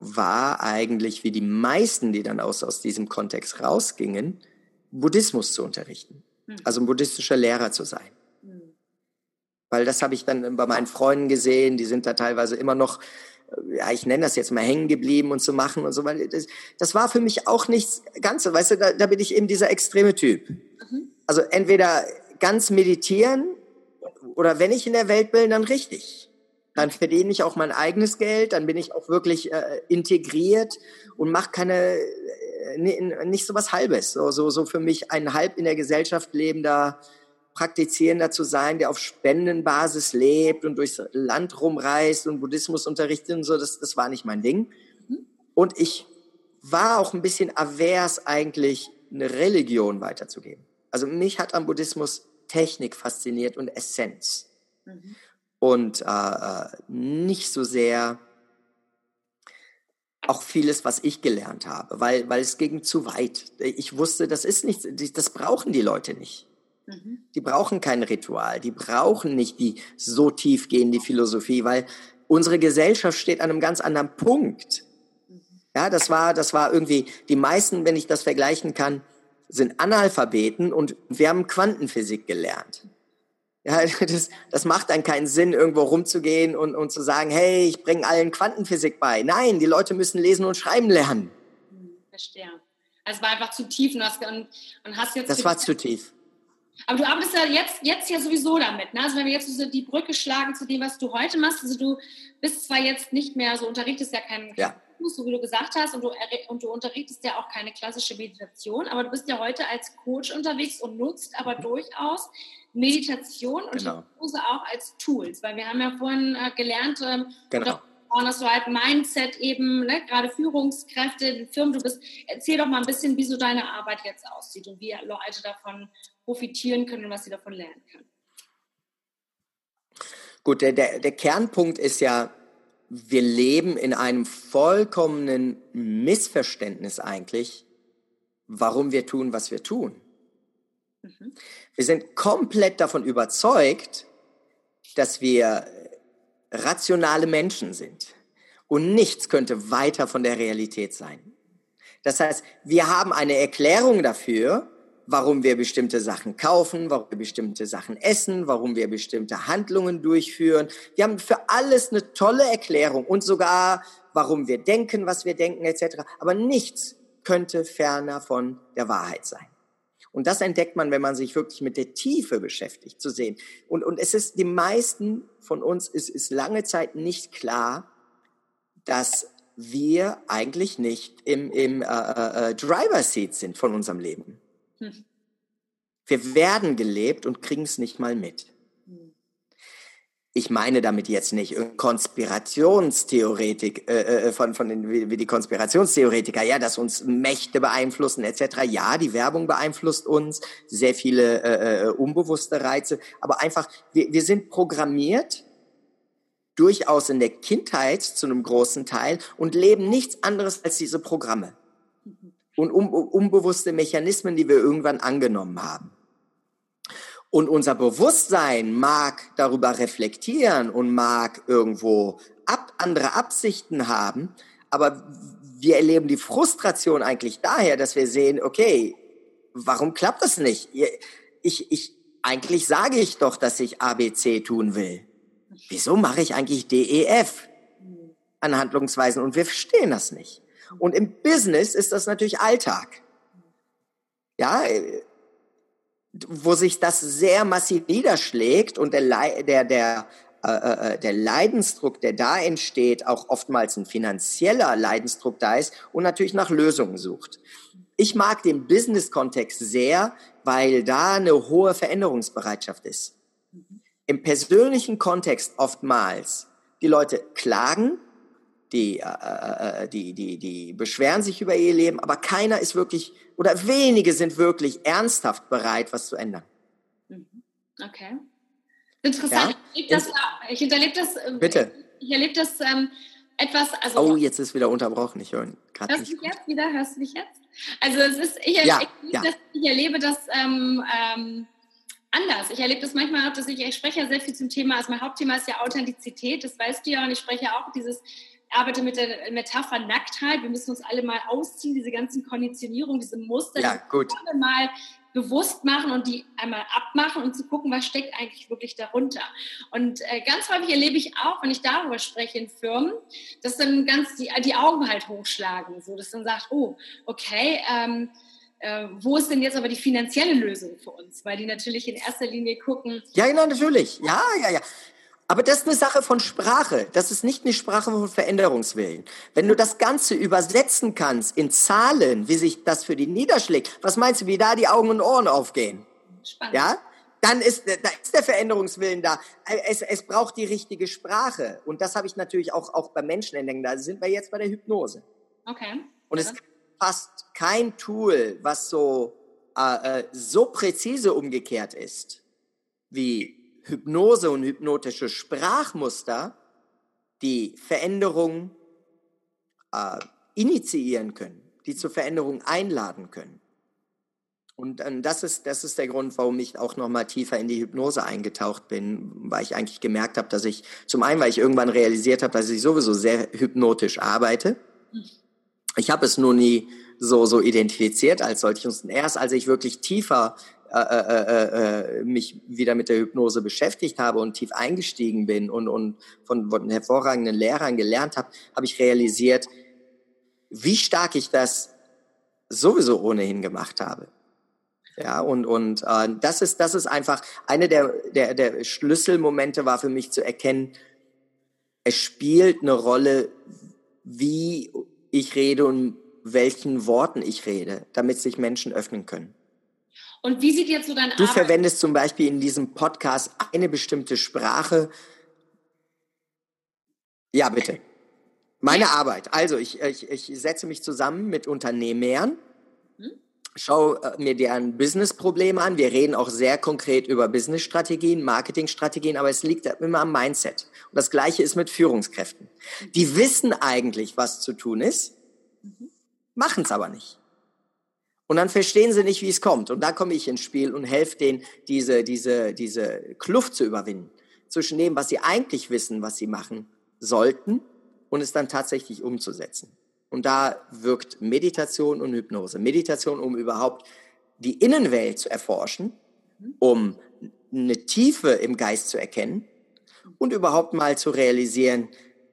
war eigentlich, wie die meisten, die dann aus, aus diesem Kontext rausgingen, Buddhismus zu unterrichten. Hm. Also ein buddhistischer Lehrer zu sein. Weil das habe ich dann bei meinen Freunden gesehen, die sind da teilweise immer noch, äh, ja, ich nenne das jetzt mal hängen geblieben und zu machen und so, weil das, das war für mich auch nichts Ganze, weißt du, da, da bin ich eben dieser extreme Typ. Mhm. Also entweder ganz meditieren oder wenn ich in der Welt bin, dann richtig. Dann verdiene ich auch mein eigenes Geld, dann bin ich auch wirklich äh, integriert und mache keine nicht so was Halbes, so, so, so für mich ein halb in der Gesellschaft lebender Praktizierender zu sein, der auf Spendenbasis lebt und durchs Land rumreist und Buddhismus unterrichtet und so, das, das war nicht mein Ding. Und ich war auch ein bisschen avers eigentlich, eine Religion weiterzugeben. Also mich hat am Buddhismus Technik fasziniert und Essenz. Mhm. Und äh, äh nicht so sehr auch vieles, was ich gelernt habe, weil, weil es ging zu weit. Ich wusste, das ist nicht, das brauchen die Leute nicht. Mhm. Die brauchen kein Ritual, die brauchen nicht die so tiefgehende Philosophie, weil unsere Gesellschaft steht an einem ganz anderen Punkt. Mhm. Ja, das war, das war irgendwie, die meisten, wenn ich das vergleichen kann, sind Analphabeten und wir haben Quantenphysik gelernt. Ja, (laughs) das, das macht dann keinen Sinn, irgendwo rumzugehen und, und zu sagen, hey, ich bringe allen Quantenphysik bei. Nein, die Leute müssen lesen und schreiben lernen. Hm, verstehe. Also es war einfach zu tief und hast, und, und hast jetzt... Das war zu tief. Aber du arbeitest ja jetzt, jetzt ja sowieso damit. Ne? Also wenn wir jetzt so die Brücke schlagen zu dem, was du heute machst, also du bist zwar jetzt nicht mehr so, unterrichtest ja keinen ja. Fuß, so wie du gesagt hast, und du, und du unterrichtest ja auch keine klassische Meditation, aber du bist ja heute als Coach unterwegs und nutzt aber mhm. durchaus Meditation und genau. Hypnose auch als Tools, weil wir haben ja vorhin äh, gelernt, ähm, genau. Dass du halt Mindset eben, ne, gerade Führungskräfte, Firmen, du bist, erzähl doch mal ein bisschen, wie so deine Arbeit jetzt aussieht und wie Leute davon profitieren können und was sie davon lernen können. Gut, der, der, der Kernpunkt ist ja, wir leben in einem vollkommenen Missverständnis eigentlich, warum wir tun, was wir tun. Mhm. Wir sind komplett davon überzeugt, dass wir rationale Menschen sind. Und nichts könnte weiter von der Realität sein. Das heißt, wir haben eine Erklärung dafür, warum wir bestimmte Sachen kaufen, warum wir bestimmte Sachen essen, warum wir bestimmte Handlungen durchführen. Wir haben für alles eine tolle Erklärung und sogar, warum wir denken, was wir denken, etc. Aber nichts könnte ferner von der Wahrheit sein. Und das entdeckt man, wenn man sich wirklich mit der Tiefe beschäftigt, zu sehen. Und, und es ist, die meisten von uns ist, ist lange Zeit nicht klar, dass wir eigentlich nicht im, im äh, äh, äh Driver Seat sind von unserem Leben. Hm. Wir werden gelebt und kriegen es nicht mal mit. Ich meine damit jetzt nicht Konspirationstheoretik äh, äh, von, von den, wie, die Konspirationstheoretiker, ja, dass uns Mächte beeinflussen etc. Ja, die Werbung beeinflusst uns, sehr viele äh, äh, unbewusste Reize, aber einfach, wir, wir sind programmiert, durchaus in der Kindheit zu einem großen Teil und leben nichts anderes als diese Programme. Mhm und unbewusste Mechanismen, die wir irgendwann angenommen haben. Und unser Bewusstsein mag darüber reflektieren und mag irgendwo ab, andere Absichten haben, aber wir erleben die Frustration eigentlich daher, dass wir sehen, okay, warum klappt das nicht? Ich, ich, eigentlich sage ich doch, dass ich ABC tun will. Wieso mache ich eigentlich DEF an Handlungsweisen und wir verstehen das nicht? Und im Business ist das natürlich Alltag. Ja, wo sich das sehr massiv niederschlägt und der, der, der, äh, äh, äh, der Leidensdruck, der da entsteht, auch oftmals ein finanzieller Leidensdruck da ist und natürlich nach Lösungen sucht. Ich mag den Business-Kontext sehr, weil da eine hohe Veränderungsbereitschaft ist. Im persönlichen Kontext oftmals die Leute klagen, die, äh, äh, äh, die, die, die beschweren sich über ihr Leben, aber keiner ist wirklich oder wenige sind wirklich ernsthaft bereit, was zu ändern. Okay. Interessant. Ja? Ich, das, ich hinterlebe das. Äh, Bitte. Ich erlebe das ähm, etwas. Also, oh, jetzt ist wieder unterbrochen. Ich höre gerade Hörst du mich jetzt wieder? Hörst du mich jetzt? Also es ist, ich, ja, ich, ja. Das, ich erlebe das ähm, ähm, anders. Ich erlebe das manchmal auch, dass ich, ich spreche ja sehr viel zum Thema, also mein Hauptthema ist ja Authentizität, das weißt du ja, und ich spreche auch dieses arbeite mit der Metapher Nacktheit. Wir müssen uns alle mal ausziehen, diese ganzen Konditionierungen, diese Muster, ja, gut. alle mal bewusst machen und die einmal abmachen und zu gucken, was steckt eigentlich wirklich darunter. Und äh, ganz häufig erlebe ich auch, wenn ich darüber spreche in Firmen, dass dann ganz die, die Augen halt hochschlagen, so dass dann sagt, oh, okay, ähm, äh, wo ist denn jetzt aber die finanzielle Lösung für uns? Weil die natürlich in erster Linie gucken. Ja, genau, natürlich. Ja, ja, ja. Aber das ist eine Sache von Sprache. Das ist nicht eine Sprache von Veränderungswillen. Wenn du das Ganze übersetzen kannst in Zahlen, wie sich das für die niederschlägt, was meinst du, wie da die Augen und Ohren aufgehen? Spannend. Ja? Dann ist, da ist der Veränderungswillen da. Es, es braucht die richtige Sprache. Und das habe ich natürlich auch, auch bei Menschen entdeckt. Da sind wir jetzt bei der Hypnose. Okay. Und es gibt fast kein Tool, was so, äh, äh so präzise umgekehrt ist wie Hypnose und hypnotische Sprachmuster die Veränderung äh, initiieren können, die zur Veränderung einladen können. Und ähm, das, ist, das ist der Grund, warum ich auch noch mal tiefer in die Hypnose eingetaucht bin, weil ich eigentlich gemerkt habe, dass ich, zum einen, weil ich irgendwann realisiert habe, dass ich sowieso sehr hypnotisch arbeite. Ich habe es nur nie so, so identifiziert als solches. Und erst als ich wirklich tiefer äh, äh, äh, äh, mich wieder mit der Hypnose beschäftigt habe und tief eingestiegen bin und, und von, von hervorragenden Lehrern gelernt habe, habe ich realisiert, wie stark ich das sowieso ohnehin gemacht habe. Ja, und, und äh, das, ist, das ist einfach eine der, der, der Schlüsselmomente war für mich zu erkennen, es spielt eine Rolle, wie ich rede und welchen Worten ich rede, damit sich Menschen öffnen können. Und wie sieht jetzt so dein Du Arbeit verwendest zum Beispiel in diesem Podcast eine bestimmte Sprache. Ja, bitte. Meine ja. Arbeit. Also ich, ich, ich setze mich zusammen mit Unternehmern, hm? schaue äh, mir deren Businessprobleme an. Wir reden auch sehr konkret über Businessstrategien, Marketingstrategien, aber es liegt immer am Mindset. Und das Gleiche ist mit Führungskräften. Die wissen eigentlich, was zu tun ist, mhm. machen es aber nicht. Und dann verstehen sie nicht, wie es kommt. Und da komme ich ins Spiel und helfe denen, diese, diese, diese Kluft zu überwinden zwischen dem, was sie eigentlich wissen, was sie machen sollten und es dann tatsächlich umzusetzen. Und da wirkt Meditation und Hypnose. Meditation, um überhaupt die Innenwelt zu erforschen, um eine Tiefe im Geist zu erkennen und überhaupt mal zu realisieren,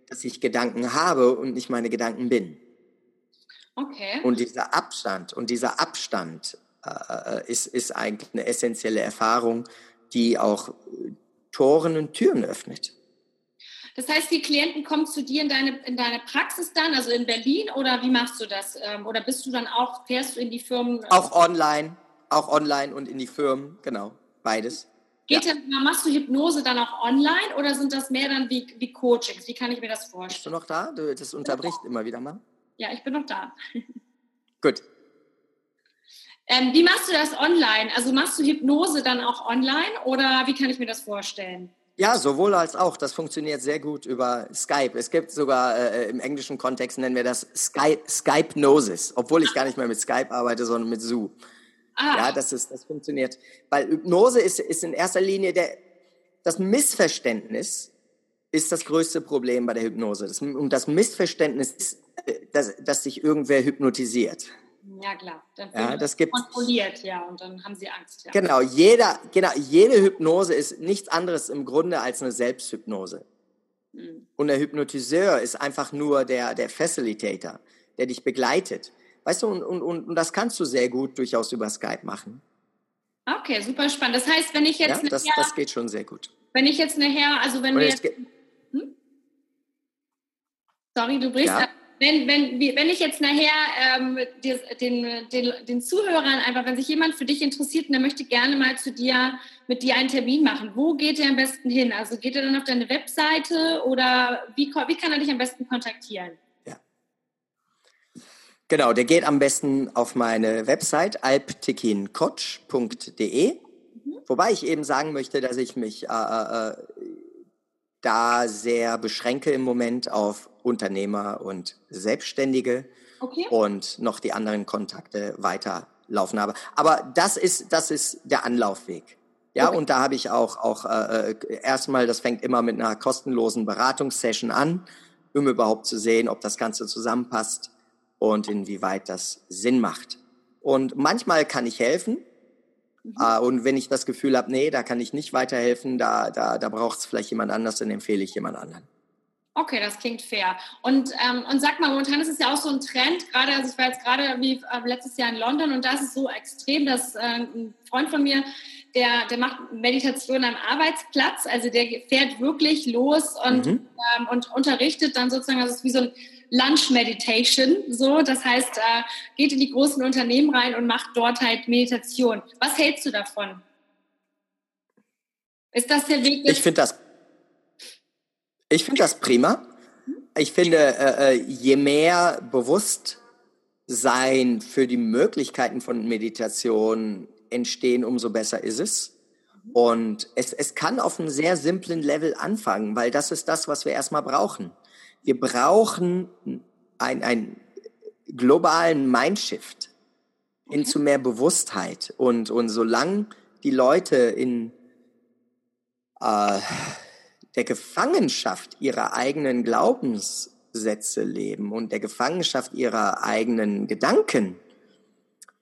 dass ich Gedanken habe und nicht meine Gedanken bin. Okay. Und dieser Abstand und dieser Abstand äh, äh, ist, ist eigentlich eine essentielle Erfahrung, die auch Toren und Türen öffnet. Das heißt, die Klienten kommen zu dir in deine, in deine Praxis dann, also in Berlin, oder wie machst du das? Ähm, oder bist du dann auch, fährst du in die Firmen? Auch online, auch online und in die Firmen, genau, beides. Geht ja. dann, machst du Hypnose dann auch online oder sind das mehr dann wie, wie Coachings? Wie kann ich mir das vorstellen? Bist du noch da? Du, das unterbricht immer wieder mal. Ja, ich bin noch da. Gut. Ähm, wie machst du das online? Also machst du Hypnose dann auch online oder wie kann ich mir das vorstellen? Ja, sowohl als auch. Das funktioniert sehr gut über Skype. Es gibt sogar äh, im englischen Kontext nennen wir das Skype, Skype-Nosis, obwohl ich gar nicht mehr mit Skype arbeite, sondern mit Zoom. Ah. Ja, das ist, das funktioniert. Weil Hypnose ist, ist in erster Linie der, das Missverständnis ist das größte Problem bei der Hypnose. Das, und das Missverständnis ist, dass, dass sich irgendwer hypnotisiert. Ja, klar. Dann ja, das gibt kontrolliert, ja, und dann haben sie Angst. Ja. Genau, jeder, genau, jede Hypnose ist nichts anderes im Grunde als eine Selbsthypnose. Mhm. Und der Hypnotiseur ist einfach nur der, der Facilitator, der dich begleitet. Weißt du, und, und, und das kannst du sehr gut durchaus über Skype machen. Okay, super spannend. Das heißt, wenn ich jetzt. Ja, das, nachher, das geht schon sehr gut. Wenn ich jetzt nachher, also wenn wir jetzt. Sorry, du brichst ja wenn, wenn, wenn ich jetzt nachher ähm, den, den, den Zuhörern einfach, wenn sich jemand für dich interessiert und der möchte gerne mal zu dir, mit dir einen Termin machen, wo geht er am besten hin? Also geht er dann auf deine Webseite oder wie, wie kann er dich am besten kontaktieren? Ja. Genau, der geht am besten auf meine Website alptekincoach.de mhm. Wobei ich eben sagen möchte, dass ich mich äh, äh, äh, da sehr beschränke im Moment auf Unternehmer und Selbstständige okay. und noch die anderen Kontakte weiterlaufen habe. Aber das ist, das ist der Anlaufweg. Ja, okay. und da habe ich auch, auch äh, äh, erstmal, das fängt immer mit einer kostenlosen Beratungssession an, um überhaupt zu sehen, ob das Ganze zusammenpasst und inwieweit das Sinn macht. Und manchmal kann ich helfen. Mhm. Äh, und wenn ich das Gefühl habe, nee, da kann ich nicht weiterhelfen, da, da, da braucht es vielleicht jemand anders, dann empfehle ich jemand anderen. Okay, das klingt fair. Und, ähm, und sag mal, momentan ist es ja auch so ein Trend, gerade, also ich war jetzt gerade wie äh, letztes Jahr in London und da ist es so extrem, dass äh, ein Freund von mir, der, der macht Meditation am Arbeitsplatz, also der fährt wirklich los und, mhm. ähm, und unterrichtet dann sozusagen, das ist wie so ein Lunch Meditation, so, das heißt, äh, geht in die großen Unternehmen rein und macht dort halt Meditation. Was hältst du davon? Ist das der Weg? Ich finde das ich finde das prima. Ich finde, äh, äh, je mehr Bewusstsein für die Möglichkeiten von Meditation entstehen, umso besser ist es. Und es, es kann auf einem sehr simplen Level anfangen, weil das ist das, was wir erstmal brauchen. Wir brauchen ein, ein globalen Mindshift okay. hin zu mehr Bewusstheit. Und, und solange die Leute in äh, der Gefangenschaft ihrer eigenen Glaubenssätze leben und der Gefangenschaft ihrer eigenen Gedanken,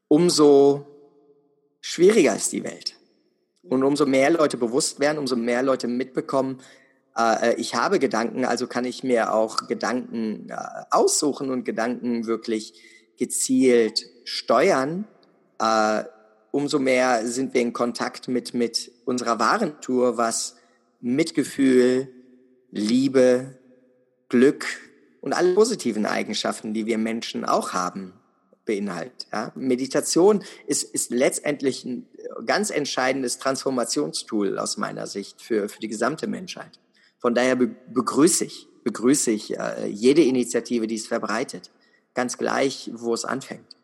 umso schwieriger ist die Welt. Und umso mehr Leute bewusst werden, umso mehr Leute mitbekommen, äh, äh ich habe Gedanken, also kann ich mir auch Gedanken äh, aussuchen und Gedanken wirklich gezielt steuern, umso mehr sind wir in Kontakt mit, mit unserer wahren Tour, was Mitgefühl, Liebe, Glück und alle positiven Eigenschaften, die wir Menschen auch haben, beinhaltet. Ja? Meditation ist, ist letztendlich ein ganz entscheidendes Transformationstool aus meiner Sicht für, für die gesamte Menschheit. Von daher begrüße ich, begrüße ich äh, jede Initiative, die es verbreitet, ganz gleich, wo es anfängt.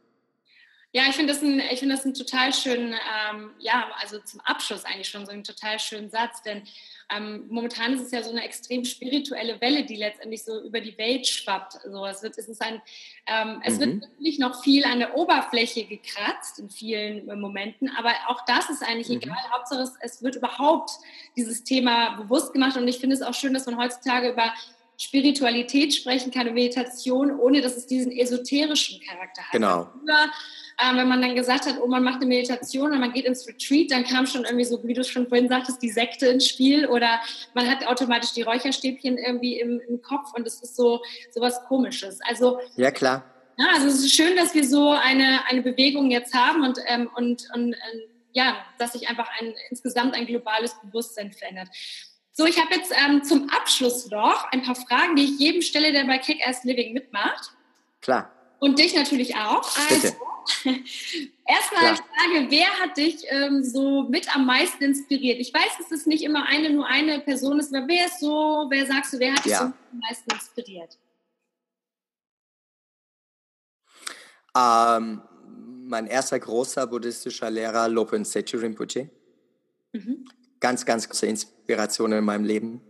Ja, ich finde das, ein, ich find das einen total schönen, ähm, ja, also zum Abschluss eigentlich schon so einen total schönen Satz, denn ähm, momentan ist es ja so eine extrem spirituelle Welle, die letztendlich so über die Welt schwappt. Also es wird, es ist ein, ähm, es mhm. wird natürlich noch viel an der Oberfläche gekratzt in vielen Momenten, aber auch das ist eigentlich mhm. egal. Hauptsache es, es wird überhaupt dieses Thema bewusst gemacht und ich finde es auch schön, dass man heutzutage über Spiritualität sprechen kann, Meditation, ohne dass es diesen esoterischen Charakter hat. Genau. Früher ähm, wenn man dann gesagt hat, oh, man macht eine Meditation und man geht ins Retreat, dann kam schon irgendwie so, wie du schon vorhin sagtest, die Sekte ins Spiel oder man hat automatisch die Räucherstäbchen irgendwie im, im Kopf und es ist so, so was Komisches. Also, ja, klar. Ja, also es ist schön, dass wir so eine, eine Bewegung jetzt haben und, ähm, und, und äh, ja, dass sich einfach ein, insgesamt ein globales Bewusstsein verändert. So, ich habe jetzt ähm, zum Abschluss noch ein paar Fragen, die ich jedem stelle, der bei Kick-Ass Living mitmacht. Klar. Und dich natürlich auch. Also, Bitte. (laughs) Erstmal die Frage, wer hat dich ähm, so mit am meisten inspiriert? Ich weiß, dass es nicht immer eine, nur eine Person ist, aber wer ist so, wer sagst du, wer hat dich ja. so am meisten inspiriert? Ähm, mein erster großer buddhistischer Lehrer, Lopen Sechu Rinpoche. Mhm. Ganz, ganz große Inspiration in meinem Leben.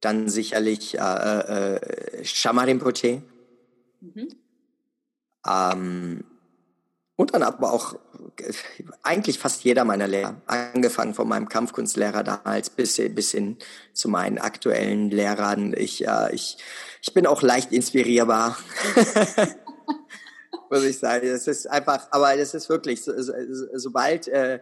Dann sicherlich äh, äh, äh Shama Rinpoche. Mhm. Ähm, und dann aber auch äh, eigentlich fast jeder meiner Lehrer, angefangen von meinem Kampfkunstlehrer damals bis, bis hin zu meinen aktuellen Lehrern. Ich, äh, ich, ich bin auch leicht inspirierbar, (laughs) muss ich sagen. Das ist einfach, aber das ist wirklich, so, so, sobald, äh,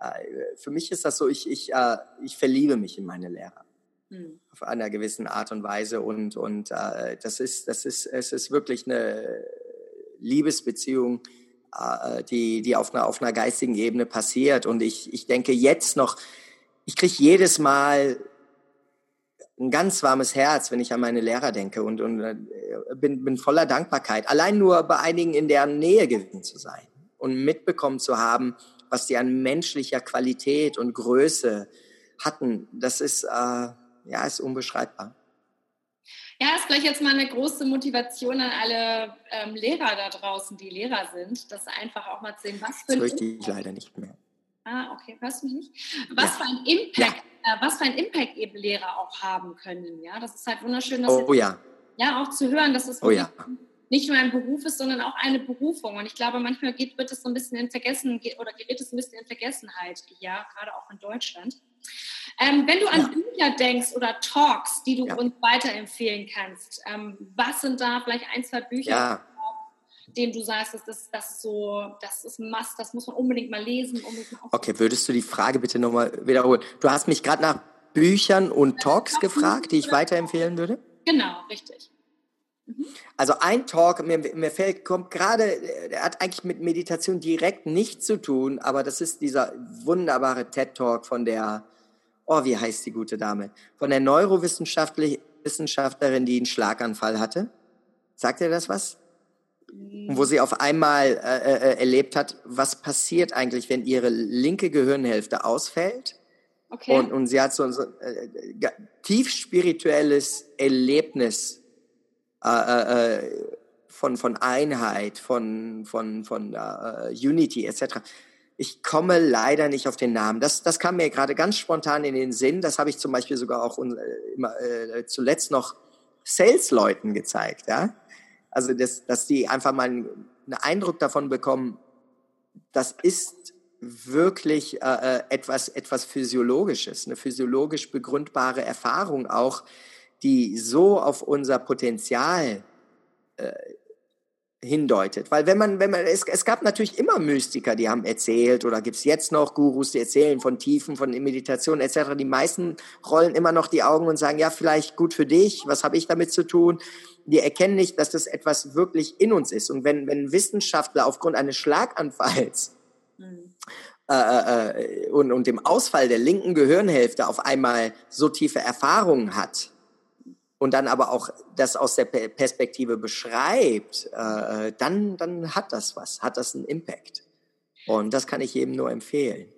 äh, für mich ist das so, ich, ich, äh, ich verliebe mich in meine Lehrer. Hm. Auf einer gewissen Art und Weise und, und äh, das ist, das ist, es ist wirklich eine Liebesbeziehung, äh, die, die auf einer, auf einer geistigen Ebene passiert. Und ich, ich denke jetzt noch, ich kriege jedes Mal ein ganz warmes Herz, wenn ich an meine Lehrer denke und, und äh, bin, bin voller Dankbarkeit. Allein nur bei einigen in deren Nähe gewesen zu sein und mitbekommen zu haben, was die an menschlicher Qualität und Größe hatten, das ist, äh, ja, ist unbeschreibbar. Ja, ist vielleicht jetzt mal eine große Motivation an alle ähm, Lehrer da draußen, die Lehrer sind, das einfach auch mal zu sehen, was für. Das möchte ich leider nicht mehr. Ah, okay, hörst du mich nicht? Was ja. für ein Impact, ja. äh, was für ein Impact eben Lehrer auch haben können. Ja, das ist halt wunderschön, das oh, ja. ja auch zu hören, dass es oh, ja. nicht nur ein Beruf ist, sondern auch eine Berufung. Und ich glaube, manchmal geht, wird es so ein bisschen in Vergessen oder gerät es ein bisschen in Vergessenheit, ja, gerade auch in Deutschland. Ähm, wenn du an Bücher denkst oder Talks, die du uns weiterempfehlen kannst, ähm, was sind da vielleicht ein, zwei Bücher? dem du sagst, dass das, das so, das ist Must, das muss man unbedingt mal lesen. Unbedingt mal okay, würdest du die Frage bitte nochmal wiederholen? Du hast mich gerade nach Büchern und Talks gefragt, die ich weiterempfehlen würde? Genau, richtig. Mhm. Also ein Talk, mir, mir fällt, kommt gerade, der hat eigentlich mit Meditation direkt nichts zu tun, aber das ist dieser wunderbare TED-Talk von der, oh, wie heißt die gute Dame? Von der Neurowissenschaftlerin, die einen Schlaganfall hatte. Sagt ihr das was? wo sie auf einmal äh, äh, erlebt hat, was passiert eigentlich, wenn ihre linke Gehirnhälfte ausfällt. Okay. Und, und sie hat so ein so, äh, tief spirituelles Erlebnis äh, äh, äh, von, von Einheit, von, von, von Unity etc. Ich komme leider nicht auf den Namen. Das, das kam mir gerade ganz spontan in den Sinn. Das habe ich zum Beispiel sogar auch immer, äh, zuletzt noch Sales-Leuten gezeigt. Ja? Also, dass, dass die einfach mal einen Eindruck davon bekommen, das ist wirklich äh, äh, etwas, etwas Physiologisches, eine physiologisch begründbare Erfahrung auch, die so auf unser Potenzial äh, hindeutet. Weil wenn man, wenn man, es, es gab natürlich immer Mystiker, die haben erzählt, oder gibt's jetzt noch Gurus, die erzählen von Tiefen, von Meditation etc. Die meisten rollen immer noch die Augen und sagen, ja, vielleicht gut für dich, was habe ich damit zu tun? Die erkennen nicht, dass das etwas wirklich in uns ist. Und wenn, wenn Wissenschaftler aufgrund eines Schlaganfalls mhm. äh, äh, und, und dem Ausfall der linken Gehirnhälfte auf einmal so tiefe Erfahrungen hat, und dann aber auch das aus der Perspektive beschreibt, äh, dann, dann hat das was, hat das einen Impact. Und das kann ich jedem nur empfehlen.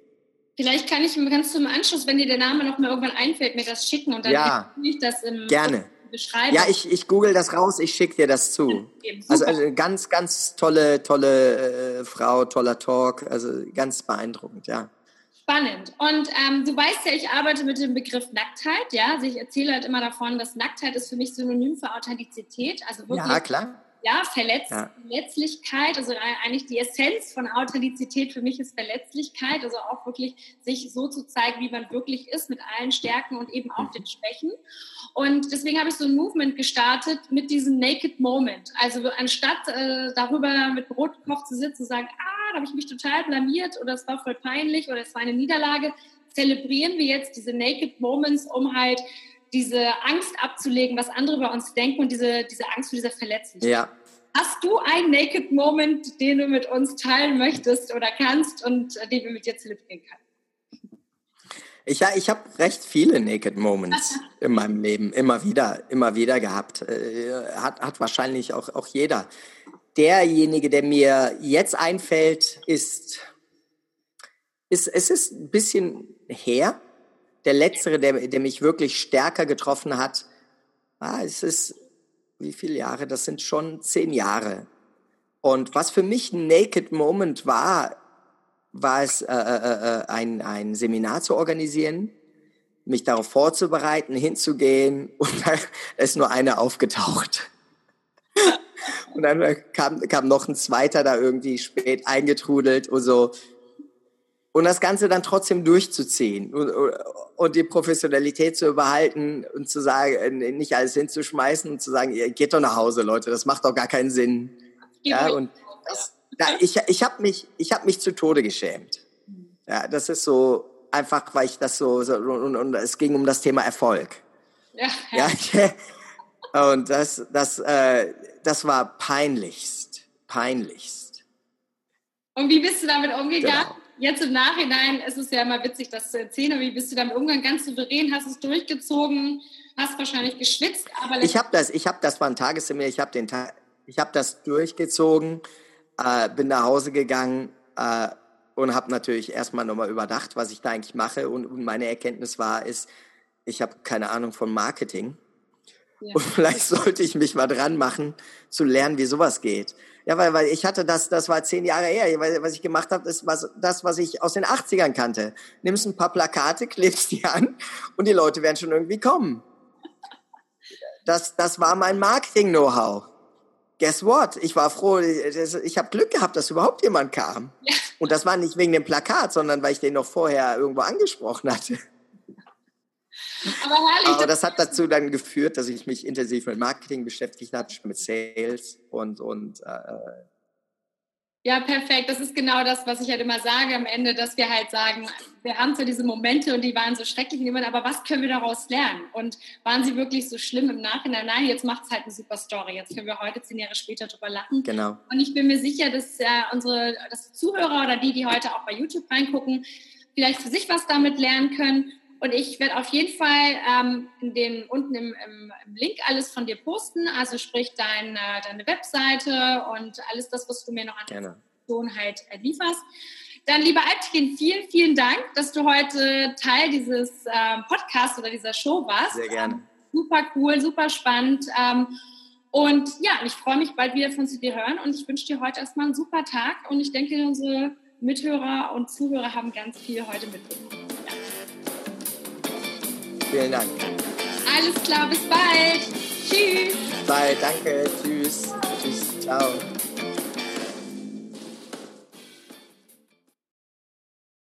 Vielleicht kann ich ganz zum Anschluss, wenn dir der Name noch mal irgendwann einfällt, mir das schicken und dann ja, ich das im gerne. beschreiben. Ja, ich, ich google das raus, ich schicke dir das zu. also, also ganz, ganz tolle, tolle äh, Frau, toller Talk, also ganz beeindruckend, ja. Spannend. Und ähm, du weißt ja, ich arbeite mit dem Begriff Nacktheit. Ja, also ich erzähle halt immer davon, dass Nacktheit ist für mich synonym für Authentizität. Also wirklich, ja, klar. Ja, Verletz ja. Verletzlichkeit, also eigentlich die Essenz von Authentizität für mich ist Verletzlichkeit, also auch wirklich sich so zu zeigen, wie man wirklich ist, mit allen Stärken und eben auch mhm. den Schwächen. Und deswegen habe ich so ein Movement gestartet mit diesem Naked Moment. Also anstatt äh, darüber mit Brotkopf zu sitzen und sagen, ah, habe ich mich total blamiert oder es war voll peinlich oder es war eine Niederlage, zelebrieren wir jetzt diese Naked Moments, um halt diese Angst abzulegen, was andere über uns denken und diese, diese Angst vor dieser Verletzlichkeit. Ja. Hast du einen Naked Moment, den du mit uns teilen möchtest oder kannst und äh, den wir mit dir zelebrieren können? Ich, ja, ich habe recht viele Naked Moments (laughs) in meinem Leben, immer wieder, immer wieder gehabt. Äh, hat, hat wahrscheinlich auch, auch jeder derjenige, der mir jetzt einfällt, ist, ist es ist ein bisschen her. Der letztere, der, der mich wirklich stärker getroffen hat, ah, es ist, wie viele Jahre? Das sind schon zehn Jahre. Und was für mich ein Naked Moment war, war es, äh, äh, äh, ein, ein Seminar zu organisieren, mich darauf vorzubereiten, hinzugehen (laughs) und da ist nur eine aufgetaucht. Und dann kam, kam noch ein zweiter da irgendwie spät eingetrudelt und so. Und das Ganze dann trotzdem durchzuziehen und, und die Professionalität zu überhalten und zu sagen, nicht alles hinzuschmeißen und zu sagen, ihr geht doch nach Hause, Leute, das macht doch gar keinen Sinn. Ja, und das, da, ich, ich habe mich, ich hab mich zu Tode geschämt. Ja, das ist so einfach, weil ich das so, so und, und es ging um das Thema Erfolg. Ja. ja. (laughs) Und das, das, äh, das war peinlichst, peinlichst. Und wie bist du damit umgegangen? Genau. Jetzt im Nachhinein ist es ja immer witzig, das zu erzählen. Aber wie bist du damit umgegangen? Ganz souverän, hast es durchgezogen, hast wahrscheinlich geschwitzt. Aber ich habe das, ich habe das war ein Tagesseminar. Ich habe den, Tag, ich habe das durchgezogen, äh, bin nach Hause gegangen äh, und habe natürlich erstmal nochmal überdacht, was ich da eigentlich mache. Und, und meine Erkenntnis war, ist, ich habe keine Ahnung von Marketing Ja. Und (laughs) vielleicht sollte ich mich mal dran machen, zu lernen, wie sowas geht. Ja, weil, weil ich hatte das, das war zehn Jahre her, weil, was ich gemacht habe, ist was, das, was ich aus den 80ern kannte. Nimmst ein paar Plakate, (laughs) klebst die an und die Leute werden schon irgendwie kommen. Das, das war mein Marketing-Know-how. Guess what? Ich war froh, ich habe Glück gehabt, dass überhaupt jemand kam. Ja. Und das war nicht wegen dem Plakat, sondern weil ich den noch vorher irgendwo angesprochen hatte. Aber herrlich. Aber das hat dazu dann geführt, dass ich mich intensiv mit Marketing beschäftigt habe, mit Sales und, und äh, ja, perfekt. Das ist genau das, was ich halt immer sage am Ende, dass wir halt sagen, wir haben zwar diese Momente und die waren so schrecklich, aber was können wir daraus lernen? Und waren sie wirklich so schlimm im Nachhinein? Nein, jetzt macht es halt eine super Story. Jetzt können wir heute, zehn Jahre später, drüber lachen. Genau. Und ich bin mir sicher, dass äh, unsere dass Zuhörer oder die, die heute auch bei YouTube reingucken, vielleicht für sich was damit lernen können und ich werde auf jeden Fall ähm, in den, unten im, im, Link alles von dir posten, also sprich dein, äh, deine Webseite und alles das, was du mir noch an Informationen halt äh, lieferst. Dann, lieber Altkin, vielen, vielen Dank, dass du heute Teil dieses äh, Podcasts oder dieser Show warst. Sehr gerne. Ähm, super cool, super spannend. Ähm, und ja, ich freue mich bald wieder von dir hören und ich wünsche dir heute erstmal einen super Tag und ich denke, unsere Mithörer und Zuhörer haben ganz viel heute mitbekommen. Vielen Dank. Alles klar, bis bald. Tschüss. Bye, danke. Tschüss. Tschüss. Ciao.